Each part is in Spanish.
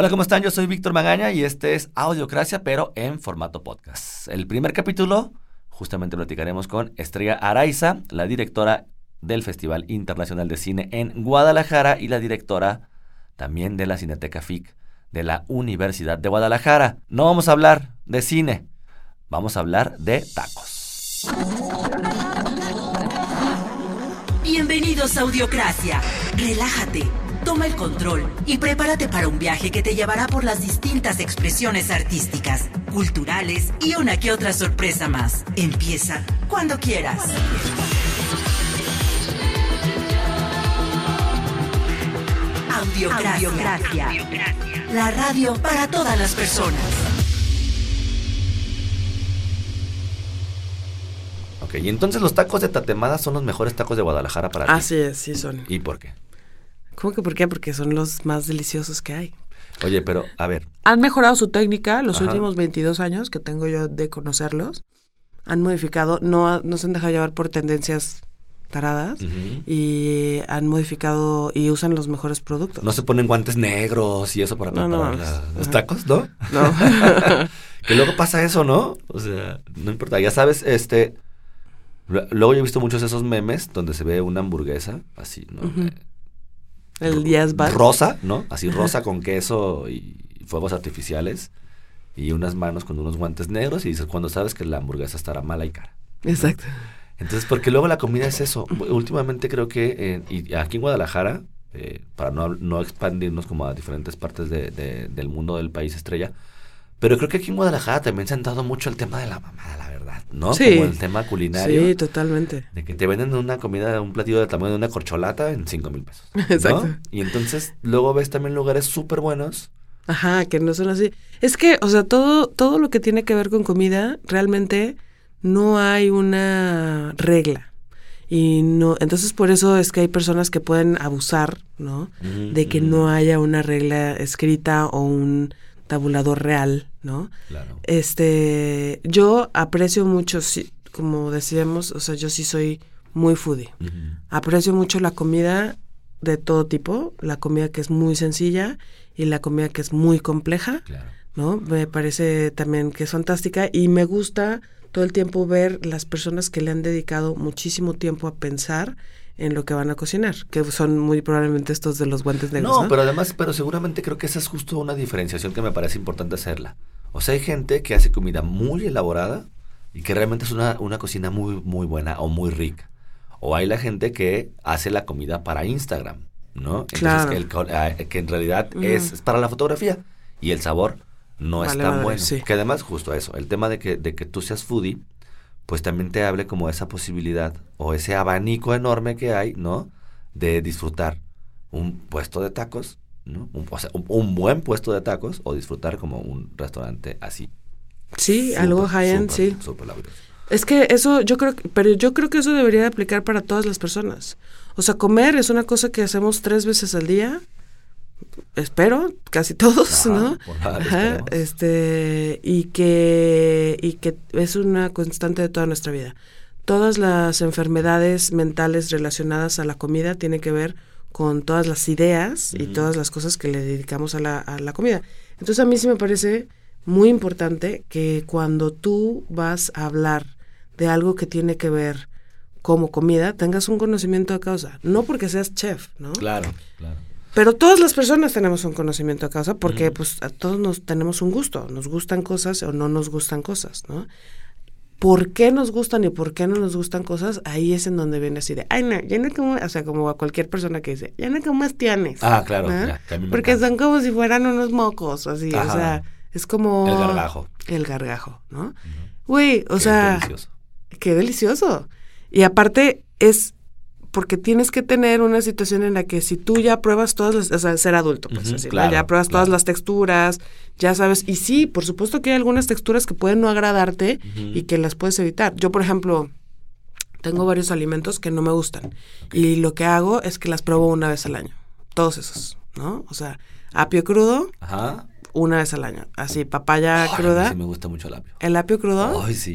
Hola, ¿cómo están? Yo soy Víctor Magaña y este es Audiocracia, pero en formato podcast. El primer capítulo, justamente platicaremos con Estrella Araiza, la directora del Festival Internacional de Cine en Guadalajara y la directora también de la Cineteca FIC de la Universidad de Guadalajara. No vamos a hablar de cine, vamos a hablar de tacos. Bienvenidos a Audiocracia. Relájate, toma el control y prepárate para un viaje que te llevará por las distintas expresiones artísticas, culturales y una que otra sorpresa más. Empieza cuando quieras. Audiocracia. La radio para todas las personas. Ok, y entonces los tacos de tatemada son los mejores tacos de Guadalajara para ti. Así es, sí son. ¿Y por qué? ¿Cómo que por qué? Porque son los más deliciosos que hay. Oye, pero a ver, Han mejorado su técnica los Ajá. últimos 22 años que tengo yo de conocerlos. Han modificado, no, no se han dejado llevar por tendencias taradas y han modificado y usan los mejores productos. no se ponen guantes negros y eso para No, preparar no, la- los ajá. tacos, ¿no? No. que luego pasa eso, ¿no? O sea, no importa. Ya sabes, este. lu- Luego yo he visto muchos de esos memes donde se ve una hamburguesa así, ¿no? El Díaz Bar. Rosa, ¿no? Así rosa con queso y fuegos artificiales. Y unas manos con unos guantes negros. Y dices, cuando sabes que la hamburguesa estará mala y cara. Exacto. Entonces, porque luego la comida es eso. Últimamente creo que eh, y aquí en Guadalajara, eh, para no, no expandirnos como a diferentes partes de- de- del mundo del país estrella, pero creo que aquí en Guadalajara también se han dado mucho el tema de la mamada, la verdad, ¿no? Sí. Como el tema culinario. Sí, totalmente. De que te venden una comida, un platillo del tamaño de una corcholata en cinco mil pesos. ¿no? Exacto. Y entonces luego ves también lugares súper buenos. Ajá, que no son así. Es que, o sea, todo, todo lo que tiene que ver con comida, realmente no hay una regla. Y no, entonces por eso es que hay personas que pueden abusar, ¿no? De que no haya una regla escrita o un tabulador real, ¿no? Claro. Este, yo aprecio mucho, sí, como decíamos, o sea, yo sí soy muy foodie. Aprecio mucho la comida de todo tipo, la comida que es muy sencilla y la comida que es muy compleja, Claro. ¿no? Me parece también que es fantástica y me gusta todo el tiempo ver las personas que le han dedicado muchísimo tiempo a pensar en lo que van a cocinar, que son muy probablemente estos de los guantes negros, No, ¿no? pero además, pero seguramente creo que esa es justo una diferenciación que me parece importante hacerla. O sea, hay gente que hace comida muy elaborada y que realmente es una, una cocina muy, muy buena o muy rica. O hay la gente que hace la comida para Instagram, ¿no? Entonces, Claro. que, el ah, que en realidad es, es para la fotografía y el sabor no es Vale tan madre, bueno. sí. Que además, justo eso, el tema de que, de que tú seas foodie, pues también te hable como esa posibilidad o ese abanico enorme que hay, ¿no? De disfrutar un puesto de tacos, ¿no? Un, o sea, un, un buen puesto de tacos o disfrutar como un restaurante así. sí, algo high-end, sí. Es que eso, yo creo, pero yo creo que eso debería de aplicar para todas las personas. O sea, comer es una cosa que hacemos tres veces al día. Espero, casi todos, Ajá, ¿no? Ajá, este, y que, y que es una constante de toda nuestra vida. Todas las enfermedades mentales relacionadas a la comida tienen que ver con todas las ideas y todas las cosas que le dedicamos a la, a la comida. Entonces a mí sí me parece muy importante que cuando tú vas a hablar de algo que tiene que ver como comida, tengas un conocimiento de causa. No porque seas chef, ¿no? Claro, claro. Pero todas las personas tenemos un conocimiento de causa porque pues a todos nos tenemos un gusto, nos gustan cosas o no nos gustan cosas, ¿no? ¿Por qué nos gustan y por qué no nos gustan cosas? Ahí es en donde viene así de, ay no, ya no como, o sea, como a cualquier persona que dice, ya no comas tienes. Ah, claro, ¿no? ya, Porque encanta. son como si fueran unos mocos, así, Ajá. o sea, es como... El gargajo. El gargajo, ¿no? Güey, o Qué sea... delicioso. Qué delicioso. Y aparte es porque tienes que tener una situación en la que si tú ya pruebas todas las, o sea, ser adulto, pues ya pruebas todas las texturas, ya sabes, y sí, por supuesto que hay algunas texturas que pueden no agradarte y que las puedes evitar. Yo, por ejemplo, tengo varios alimentos que no me gustan y lo que hago es que las pruebo una vez al año, todos esos, ¿no? O sea, apio crudo Ajá. una vez al año, así papaya Ay, cruda, sí me gusta mucho el apio. el apio crudo, Ay, sí.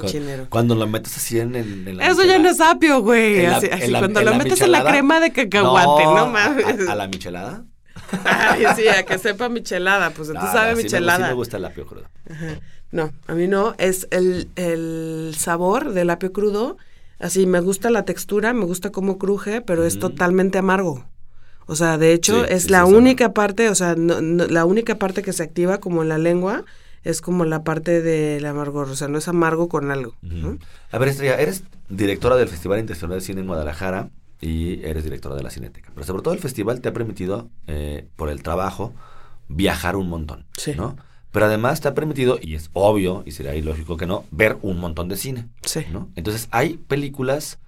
Cochinero. Cu- Cuando lo metes así en, en, en la Eso ya no es apio, güey. La- Así, la- cuando lo la metes en la crema de cacahuate, no, mames. A, a la michelada. Ay, sí, a que sepa michelada, pues entonces No, sabe no, sí me- michelada. Sí me gusta el apio crudo. Ajá. No, a mí no. Es el, el sabor del apio crudo. Así, me gusta la textura, me gusta cómo cruje, pero es totalmente amargo. O sea, de hecho, Sí, es sí, la única parte, o sea, no- no- la única parte que se activa como en la lengua es como la parte del amargor. O sea, no es amargo con algo. A ver, Estrella, eres directora del Festival Internacional de Cine en Guadalajara y eres directora de la Cineteca. Pero sobre todo el festival te ha permitido, eh, por el trabajo, viajar un montón. Sí. ¿no? Pero además te ha permitido, y es obvio, y sería ilógico que no, ver un montón de cine. Sí. ¿no? Entonces hay películas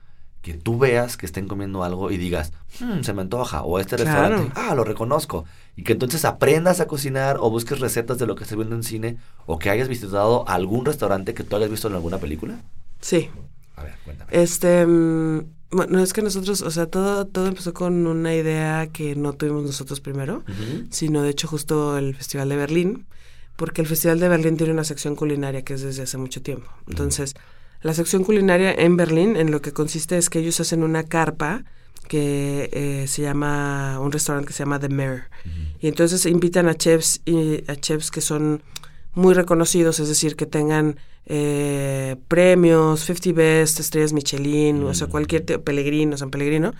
que tú veas que estén comiendo algo y digas, "Hmm, se me antoja, o este Claro. restaurante, ah, lo reconozco. Y que entonces aprendas a cocinar o busques recetas de lo que se viendo en cine, o que hayas visitado algún restaurante que tú hayas visto en alguna película. Sí. A ver, cuéntame. Este, mm, bueno, es que nosotros, o sea, todo, todo empezó con una idea que no tuvimos nosotros primero. Sino de hecho justo el Festival de Berlín, porque el Festival de Berlín tiene una sección culinaria que es desde hace mucho tiempo. Entonces, la sección culinaria en Berlín en lo que consiste es que ellos hacen una carpa que eh, se llama, un restaurante que se llama The Mare. Y entonces invitan a chefs, y, a chefs que son muy reconocidos, es decir, que tengan eh, premios, 50 Best, estrellas Michelin, o sea, Mm. cualquier Pellegrino, San Pellegrino,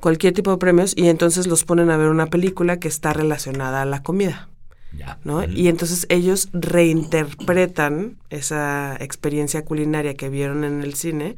cualquier tipo de premios, y entonces los ponen a ver una película que está relacionada a la comida, Ya. ¿no? Y entonces ellos reinterpretan esa experiencia culinaria que vieron en el cine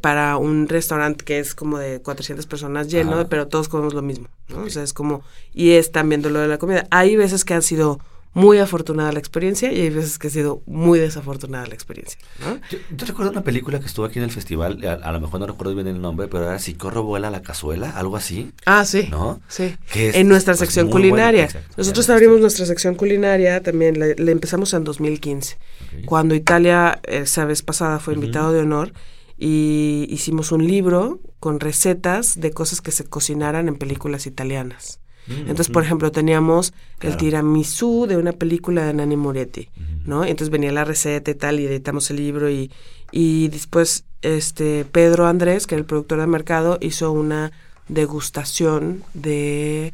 para un restaurante que es como de 400 personas lleno, Ajá. pero todos comemos lo mismo. O sea, es como, y es también lo de la comida. Hay veces que ha sido muy afortunada la experiencia y hay veces que ha sido muy desafortunada la experiencia, ¿no? Yo, yo recuerdo una película que estuvo aquí en el festival, a, a lo mejor no recuerdo bien el nombre, pero era Si corro vuela la cazuela, algo así, Ah, sí. ¿no? Sí. Que es, en nuestra pues, sección culinaria. exacto, Nosotros abrimos nuestra sección culinaria también, le, le empezamos en 2015, Ok. cuando Italia, esa vez pasada, fue invitado de honor y hicimos un libro con recetas de cosas que se cocinaran en películas italianas. Mm, Entonces, por ejemplo, teníamos el tiramisú de una película de Nanni Moretti, Ujú. ¿no? Entonces venía la receta y tal, y editamos el libro y, y después este Pedro Andrés, que era el productor de mercado, hizo una degustación de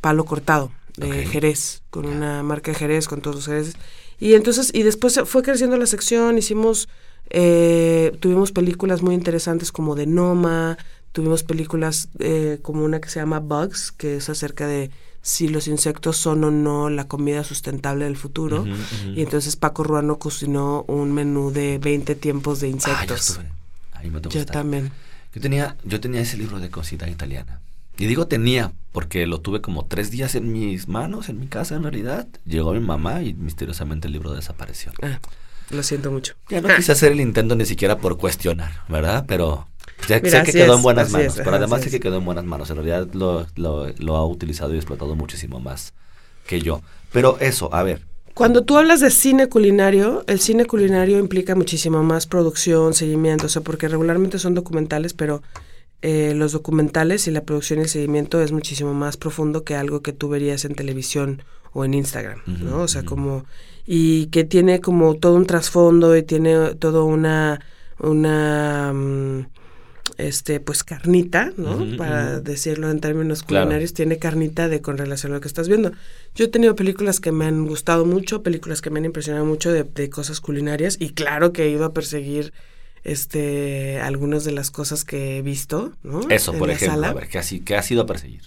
palo cortado, de. Jerez, con una marca de Jerez, con todos los Jerez. Y entonces, y después fue creciendo la sección, hicimos, eh, tuvimos películas muy interesantes como de Noma, tuvimos películas eh, como una que se llama Bugs, que es acerca de si los insectos son o no la comida sustentable del futuro. Y entonces Paco Ruano cocinó un menú de 20 tiempos de Ah, yo insectos. estuve. Ahí me tocó yo estar. también. Yo tenía, yo tenía ese libro de cocina italiana. Y digo tenía, porque lo tuve como tres días en mis manos, en mi casa en realidad. Llegó mi mamá y misteriosamente el libro desapareció. Ah, lo siento mucho. Ya no quise hacer el intento ni siquiera por cuestionar, ¿verdad? Pero ya Mira, sé que quedó es, en buenas manos. es, pero además sé que quedó en buenas manos. En realidad lo, lo, lo ha utilizado y explotado muchísimo más que yo. Pero eso, a ver. Cuando tú hablas de cine culinario, el cine culinario implica muchísimo más producción, seguimiento, o sea, porque regularmente son documentales, pero eh, los documentales y la producción y el seguimiento es muchísimo más profundo que algo que tú verías en televisión o en Instagram, ¿no? O sea, como y que tiene como todo un trasfondo y tiene todo una una mm, este pues carnita, ¿no? Para decirlo en términos Claro. culinarios, tiene carnita de con relación a lo que estás viendo. Yo he tenido películas que me han gustado mucho, películas que me han impresionado mucho de, de cosas culinarias y claro que he ido a perseguir este algunas de las cosas que he visto, ¿no? Eso, En por ejemplo, sala. a ver, ¿qué ha, si- qué ha sido a perseguir?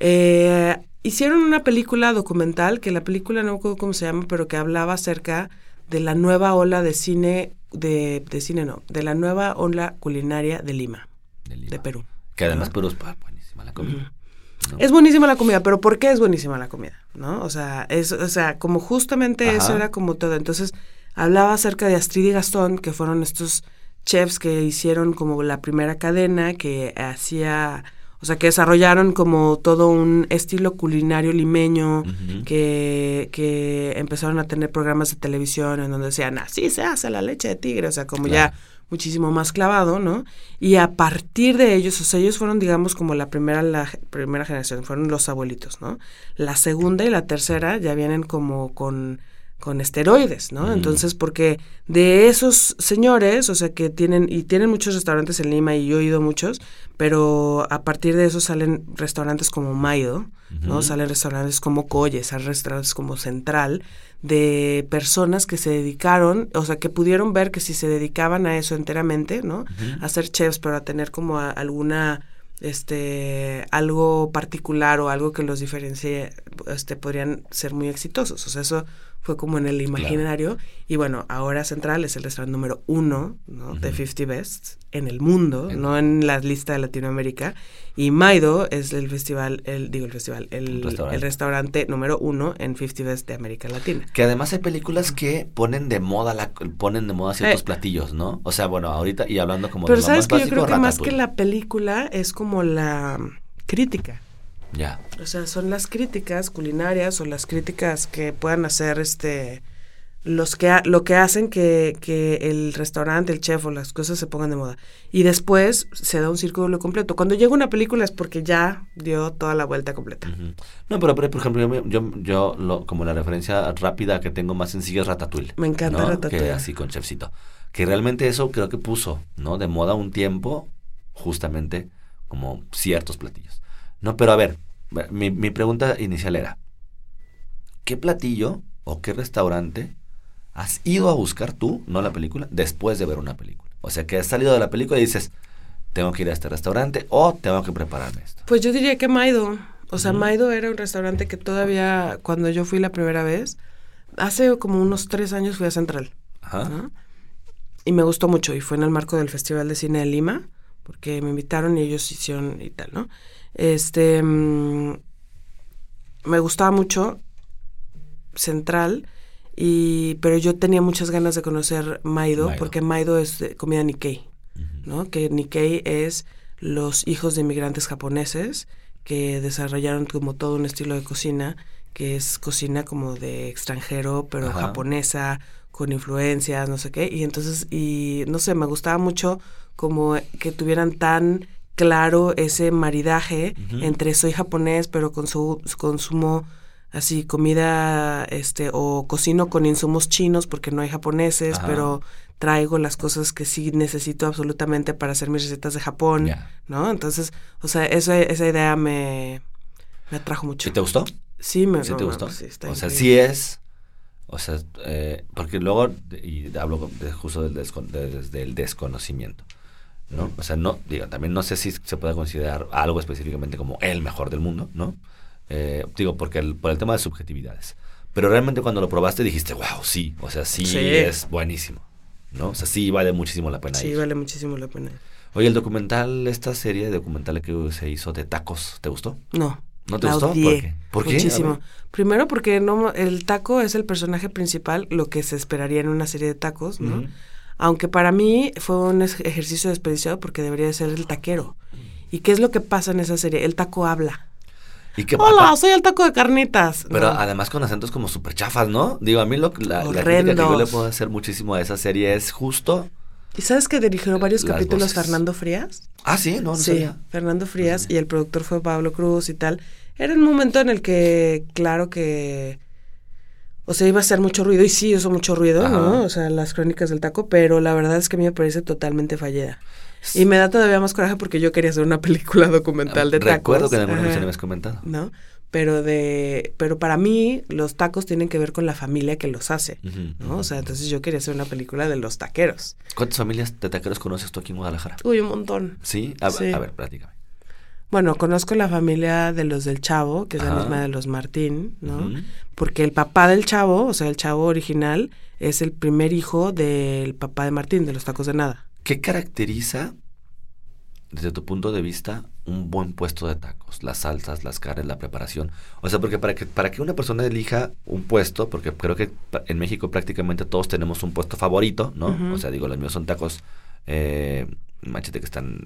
Eh, hicieron una película documental, que la película no me acuerdo cómo se llama, pero que hablaba acerca de la nueva ola de cine, de, de cine no, de la nueva ola culinaria de Lima, De, Lima? de Perú. Que además Perú es ah, buenísima la comida. ¿no? Es buenísima la comida, pero ¿por qué es buenísima la comida? ¿No? O sea, es, o sea, como justamente eso era como todo. Entonces, hablaba acerca de Astrid y Gastón, que fueron estos chefs que hicieron como la primera cadena, que hacía, o sea, que desarrollaron como todo un estilo culinario limeño, que, que empezaron a tener programas de televisión en donde decían, así se hace la leche de tigre, o sea, como Claro. ya muchísimo más clavado, ¿no? Y a partir de ellos, o sea, ellos fueron, digamos, como la primera, la primera generación, fueron los abuelitos, ¿no? La segunda y la tercera ya vienen como con con esteroides, ¿no? Mm. Entonces, porque de esos señores, o sea, que tienen, y tienen muchos restaurantes en Lima, y yo he ido a muchos, pero a partir de eso salen restaurantes como Maido, ¿no? Salen restaurantes como Colle, salen restaurantes como Central, de personas que se dedicaron, o sea, que pudieron ver que si se dedicaban a eso enteramente, ¿no? Ujú. A ser chefs, pero a tener como a- alguna este algo particular o algo que los diferencie este podrían ser muy exitosos o sea eso fue como en el imaginario y bueno ahora Central es el restaurante número uno ¿no? de Ujú. 50 Best en el mundo En- no en la lista de Latinoamérica y Maido es el festival el digo el festival el, Restaurante. el restaurante número uno en 50 Best de América Latina Que además hay películas que ponen de moda la, ponen de moda ciertos Eh. platillos, ¿no? O sea, bueno, ahorita y hablando como pero de sabes que yo creo que más que la película es como la crítica Ya. O sea, son las críticas culinarias o las críticas que puedan hacer este los que ha- lo que hacen que, que el restaurante, el chef o las cosas se pongan de moda. Y después se da un círculo completo. Cuando llega una película es porque ya dio toda la vuelta completa. No, pero, pero, por ejemplo, yo, yo, yo lo, como la referencia rápida que tengo más sencilla es Ratatouille. Me encanta ¿no? Ratatouille. Que así con chefcito. Que realmente eso creo que puso, ¿no? De moda un tiempo, justamente como ciertos platillos. No, pero a ver, mi, mi pregunta inicial era, ¿qué platillo o qué restaurante has ido a buscar tú, no la película, después de ver una película? O sea, que has salido de la película y dices, tengo que ir a este restaurante o tengo que prepararme esto. Pues yo diría que Maido. O sea. Maido era un restaurante que todavía, cuando yo fui la primera vez, hace como unos tres años fui a Central. Ajá. ¿no? Y me gustó mucho y fue en el marco del Festival de Cine de Lima, porque me invitaron y ellos hicieron y tal, ¿no? Este, mm, me gustaba mucho Central, y, pero yo tenía muchas ganas de conocer Maido, Maido. porque Maido es de comida Nikkei. ¿no? Que Nikkei es los hijos de inmigrantes japoneses que desarrollaron como todo un estilo de cocina, que es cocina como de extranjero, pero Ajá. japonesa, con influencias, no sé qué. Y entonces, y no sé, me gustaba mucho como que tuvieran tan claro ese maridaje entre soy japonés, pero consu- consumo así comida, este, o cocino con insumos chinos porque no hay japoneses, Ajá. pero traigo las cosas que sí necesito absolutamente para hacer mis recetas de Japón. ¿no? Entonces, o sea, esa, esa idea me, me atrajo mucho. ¿Sí te gustó? Sí, me ¿Sí no, te gustó? sí, está o sea, sí es. O sea, eh, porque luego, y hablo de- justo del, descon- de- desde el desconocimiento, ¿no? O sea, no, digo, también no sé si se puede considerar algo específicamente como el mejor del mundo, ¿no? Eh, digo, porque el- por el tema de subjetividades. Pero realmente cuando lo probaste dijiste, wow, sí, o sea, sí, Sí. es buenísimo, ¿no? O sea, sí vale muchísimo la pena Sí, ir. vale muchísimo la pena. Oye, el documental, esta serie de documentales que se hizo de tacos, ¿te gustó? No. ¿No te la gustó? ¿Por odié qué? ¿Por qué? Muchísimo. Primero porque no el taco es el personaje principal, lo que se esperaría en una serie de tacos, ¿no? Aunque para mí fue un ejercicio desperdiciado porque debería de ser el taquero. ¿Y qué es lo que pasa en esa serie? El taco habla. Y Hola, soy el taco de carnitas. Pero No. además con acentos como súper chafas, ¿no? Digo, a mí lo, la, la crítica que yo le puedo hacer muchísimo a esa serie es justo... ¿Y sabes que dirigió varios Las capítulos voces. Fernando Frías? Ah, sí, no, no sí, sabía. Fernando Frías sabía. y el productor fue Pablo Cruz y tal. Era un momento en el que, claro que, o sea, iba a hacer mucho ruido y sí hizo mucho ruido, Ajá. ¿no? O sea, las crónicas del taco, pero la verdad es que a mí me parece totalmente fallida. Y me da todavía más coraje porque yo quería hacer una película documental de tacos. Recuerdo que en alguna me has comentado. ¿no? Pero de, pero para mí los tacos tienen que ver con la familia que los hace, ¿no? O sea, entonces yo quería hacer una película de los taqueros. ¿Cuántas familias de taqueros conoces tú aquí en Guadalajara? Uy, un montón. Sí, a, Sí. a ver, platícame. Bueno, conozco la familia de los del Chavo, que es la misma de los Martín, ¿no? Porque el papá del Chavo, o sea, el Chavo original, es el primer hijo del papá de Martín, de los tacos de nada. ¿Qué caracteriza, desde tu punto de vista, un buen puesto de tacos? Las salsas, las carnes, la preparación. O sea, porque para que, para que una persona elija un puesto, porque creo que en México prácticamente todos tenemos un puesto favorito, ¿no? O sea, digo, los míos son tacos, eh, machete que están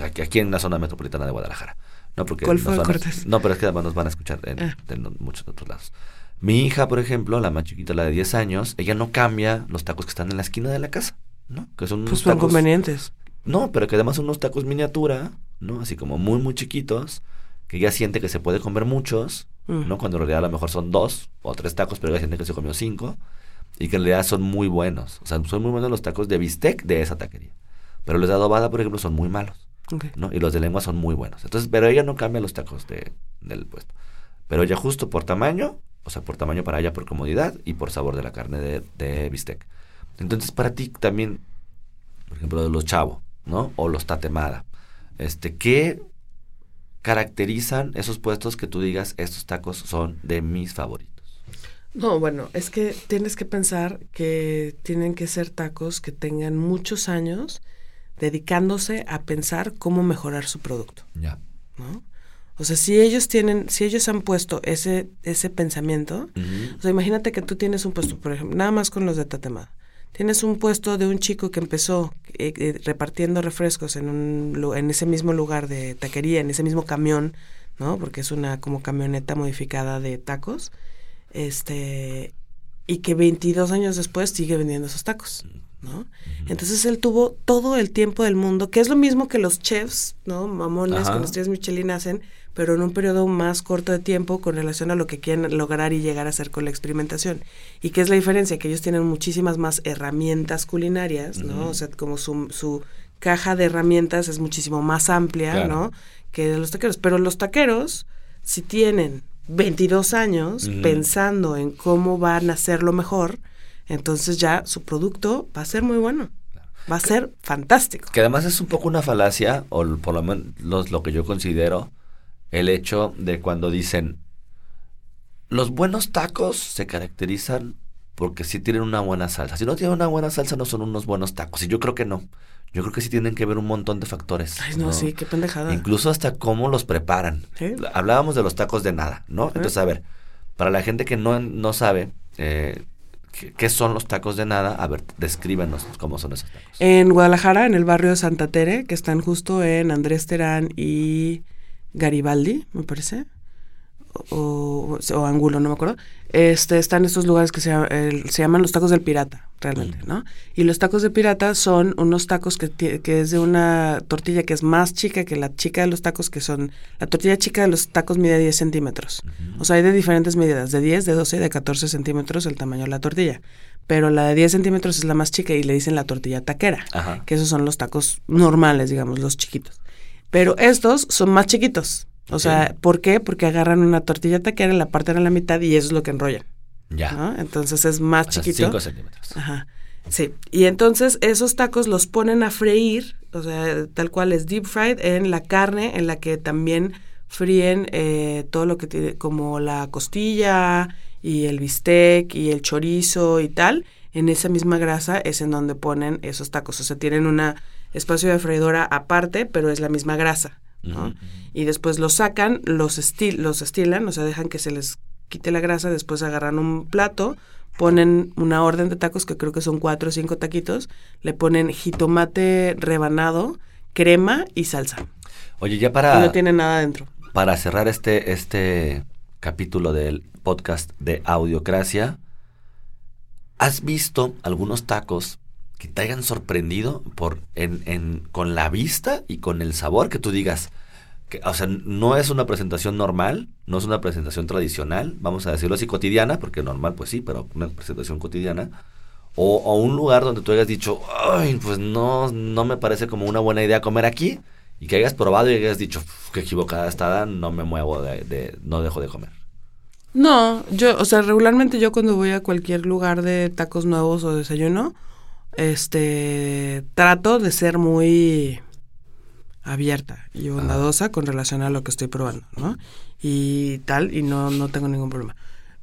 aquí, en la zona metropolitana de Guadalajara. No, porque ¿Cuál nos van a- no, pero es que además nos van a escuchar en, Ah. muchos otros lados. Mi hija, por ejemplo, la más chiquita, la de 10 años, ella no cambia los tacos que están en la esquina de la casa, ¿no? Que son Pues unos son tacos convenientes. no, pero que además son unos tacos miniatura, ¿no? Así como muy, muy chiquitos, que ella siente que se puede comer muchos, Mm. ¿no? Cuando en realidad a lo mejor son dos o tres tacos, pero ella siente que se comió cinco y que en realidad son muy buenos. O sea, son muy buenos los tacos de bistec de esa taquería. Pero los de adobada, por ejemplo, son muy malos, Y los de lengua son muy buenos. Entonces, pero ella no cambia los tacos de, del puesto. Pero ella justo por tamaño, o sea, por tamaño para ella, por comodidad y por sabor de la carne de, de bistec. Entonces, para ti también, por ejemplo, los chavo, ¿no? O los tatemada. Este, ¿qué caracterizan esos puestos que tú digas, estos tacos son de mis favoritos? No, bueno, es que tienes que pensar que tienen que ser tacos que tengan muchos años dedicándose a pensar cómo mejorar su producto, Ya. ¿no? O sea, si ellos tienen, si ellos han puesto ese, ese pensamiento, o sea, imagínate que tú tienes un puesto, por ejemplo, nada más con los de Tatemada. Tienes un puesto de un chico que empezó eh, eh, repartiendo refrescos en, un, en ese mismo lugar de taquería, en ese mismo camión, ¿no? Porque es una como camioneta modificada de tacos. Este, y que 22 años después sigue vendiendo esos tacos, ¿no? Entonces él tuvo todo el tiempo del mundo, que es lo mismo que los chefs, ¿no? Mamones Ajá. con los chefs Michelin hacen, pero en un periodo más corto de tiempo con relación a lo que quieren lograr y llegar a hacer con la experimentación. ¿Y qué es la diferencia? Que ellos tienen muchísimas más herramientas culinarias, ¿no? O sea, como su, su caja de herramientas es muchísimo más amplia, Claro. ¿no? Que los taqueros. Pero los taqueros, si tienen 22 años pensando en cómo van a hacerlo mejor, entonces ya su producto va a ser muy bueno. Va a ser fantástico. Que además es un poco una falacia, o por lo menos lo que yo considero, el hecho de cuando dicen, los buenos tacos se caracterizan porque sí tienen una buena salsa. Si no tienen una buena salsa, no son unos buenos tacos. Y yo creo que no. Yo creo que sí tienen que ver un montón de factores. Ay, no, sí, qué pendejada. Incluso hasta cómo los preparan. Sí. Hablábamos de los tacos de nada, ¿no? Entonces, a ver, para la gente que no, no sabe eh, ¿qué, son los tacos de nada, a ver, descríbenos cómo son esos. En Guadalajara, en el barrio de Santa Tere, que están justo en Andrés Terán y Garibaldi, me parece. O, o, Angulo, no me acuerdo. Este, están estos lugares que se, se llaman los tacos del pirata, realmente, ¿no? Y los tacos de pirata son unos tacos que, que es de una tortilla que es más chica que la chica de los tacos, que son... La tortilla chica de los tacos mide 10 centímetros. O sea, hay de diferentes medidas, de 10, de 12 y de 14 centímetros el tamaño de la tortilla. Pero la de 10 centímetros es la más chica y le dicen la tortilla taquera Ajá. que esos son los tacos normales, digamos, los chiquitos. Pero estos son más chiquitos. O sea. ¿por qué? Porque agarran una tortilla taquera, la parten a la mitad y eso es lo que enrollan. Ya. ¿no? Entonces es más O chiquito. 5 centímetros. Ajá. Sí. Y entonces esos tacos los ponen a freír, o sea, tal cual es deep fried en la carne, en la que también fríen eh, todo lo que tiene, como la costilla y el bistec y el chorizo y tal. En esa misma grasa es en donde ponen esos tacos. O sea, tienen un espacio de freidora aparte, pero es la misma grasa. Y después los sacan, los, estil los estilan, o sea, dejan que se les quite la grasa, después agarran un plato, ponen una orden de tacos, que creo que son cuatro o cinco taquitos, le ponen jitomate rebanado, crema y salsa. Oye, ya Y para, no tiene nada dentro. para cerrar este, este capítulo del podcast de Audiocracia, ¿has visto algunos tacos que te hayan sorprendido por en, en- con la vista y con el sabor que tú digas? Que, o sea, no es una presentación normal, no es una presentación tradicional, vamos a decirlo así, cotidiana, porque normal pues sí, pero una presentación cotidiana. O, o un lugar donde tú hayas dicho, ay, pues no, no me parece como una buena idea comer aquí. Y que hayas probado y hayas dicho, "Uf, qué equivocada está, no me muevo de, de- no dejo de comer. No, yo, o sea, regularmente yo cuando voy a cualquier lugar de tacos nuevos o desayuno, este, trato de ser muy abierta y bondadosa con relación a lo que estoy probando, ¿no? Y tal, y no, no tengo ningún problema.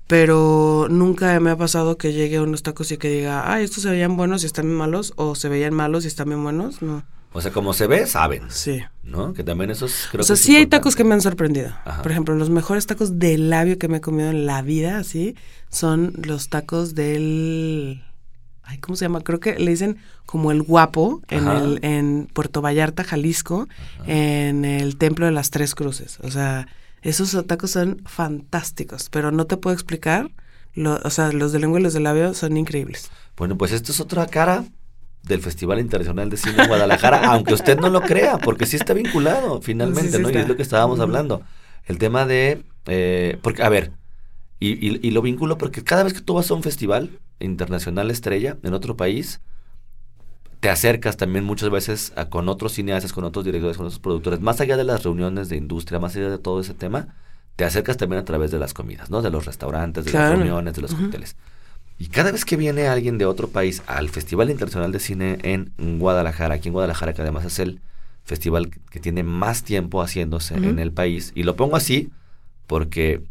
Pero nunca me ha pasado que llegue a unos tacos y que diga, ah, estos se veían buenos y están bien malos, o se veían malos y están bien buenos, no. O sea, como se ve, saben, Sí. ¿no? Que también eso es, creo o sea, que sí hay importante. tacos que me han sorprendido. Ajá. Por ejemplo, los mejores tacos de labio que me he comido en la vida, así, son los tacos del... Ay, ¿cómo se llama? Creo que le dicen como el guapo en, el, en Puerto Vallarta, Jalisco, en el Templo de las Tres Cruces. O sea, esos tacos son fantásticos, pero no te puedo explicar. Lo, o sea, los de lengua y los de labio son increíbles. Bueno, pues esto es otra cara del Festival Internacional de Cine en Guadalajara, aunque usted no lo crea, porque sí está vinculado finalmente, Sí, sí ¿no? Y es lo que estábamos hablando. El tema de... eh, porque, a ver, y, y- y lo vinculo porque cada vez que tú vas a un festival internacional estrella en otro país, te acercas también muchas veces a- con otros cineastas, con otros directores, con otros productores, más allá de las reuniones de industria, más allá de todo ese tema, te acercas también a través de las comidas, ¿no? De los restaurantes, de Claro. las reuniones, de los cócteles. Y cada vez que viene alguien de otro país al Festival Internacional de Cine en Guadalajara, aquí en Guadalajara, que además es el festival que- tiene más tiempo haciéndose en el país, y lo pongo así porque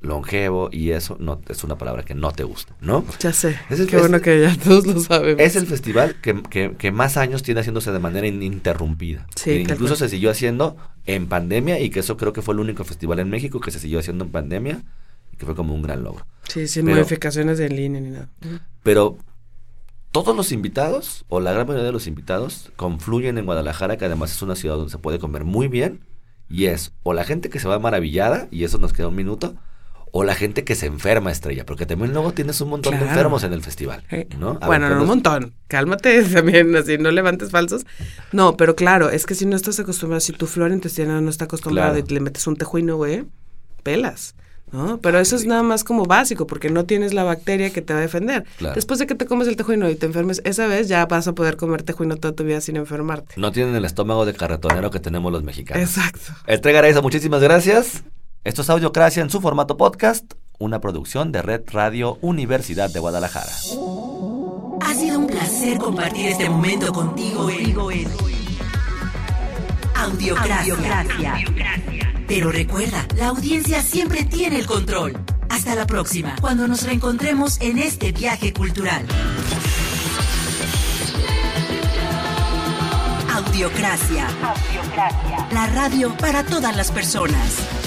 longevo y eso no es una palabra que no te gusta, ¿no? Ya sé. Es el Qué bueno que ya todos lo sabemos. Es el festival que, que- que más años tiene haciéndose de manera ininterrumpida. Sí, Que tal incluso se siguió haciendo en pandemia y que eso creo que fue el único festival en México que se siguió haciendo en pandemia y que fue como un gran logro. Sí, sin Pero- modificaciones de línea ni nada. Pero todos los invitados, o la gran mayoría de los invitados, confluyen en Guadalajara, que además es una ciudad donde se puede comer muy bien, y es o la gente que se va maravillada, y eso nos queda un minuto, o la gente que se enferma, estrella, porque también luego tienes un montón de enfermos en el festival, Eh, ¿no? A bueno, ver, no, un ¿cuántos- montón. Cálmate también, así, no levantes falsos. No, pero claro, es que si no estás acostumbrado, si tu flora intestinal no está acostumbrada Claro. y le metes un tejuino, güey, pelas. ¿No? Pero eso es nada más como básico, porque no tienes la bacteria que te va a defender. Claro. Después de que te comes el tejuino y te enfermes, esa vez ya vas a poder comer tejuino toda tu vida sin enfermarte. No tienen el estómago de carretonero que tenemos los mexicanos. Exacto. Entrega Araiza, muchísimas gracias. Esto es Audiocracia en su formato podcast, una producción de Red Radio Universidad de Guadalajara. Ha sido un placer compartir este momento contigo en Audiocracia. Pero recuerda, la audiencia siempre tiene el control. Hasta la próxima, cuando nos reencontremos en este viaje cultural. Audiocracia. La radio para todas las personas.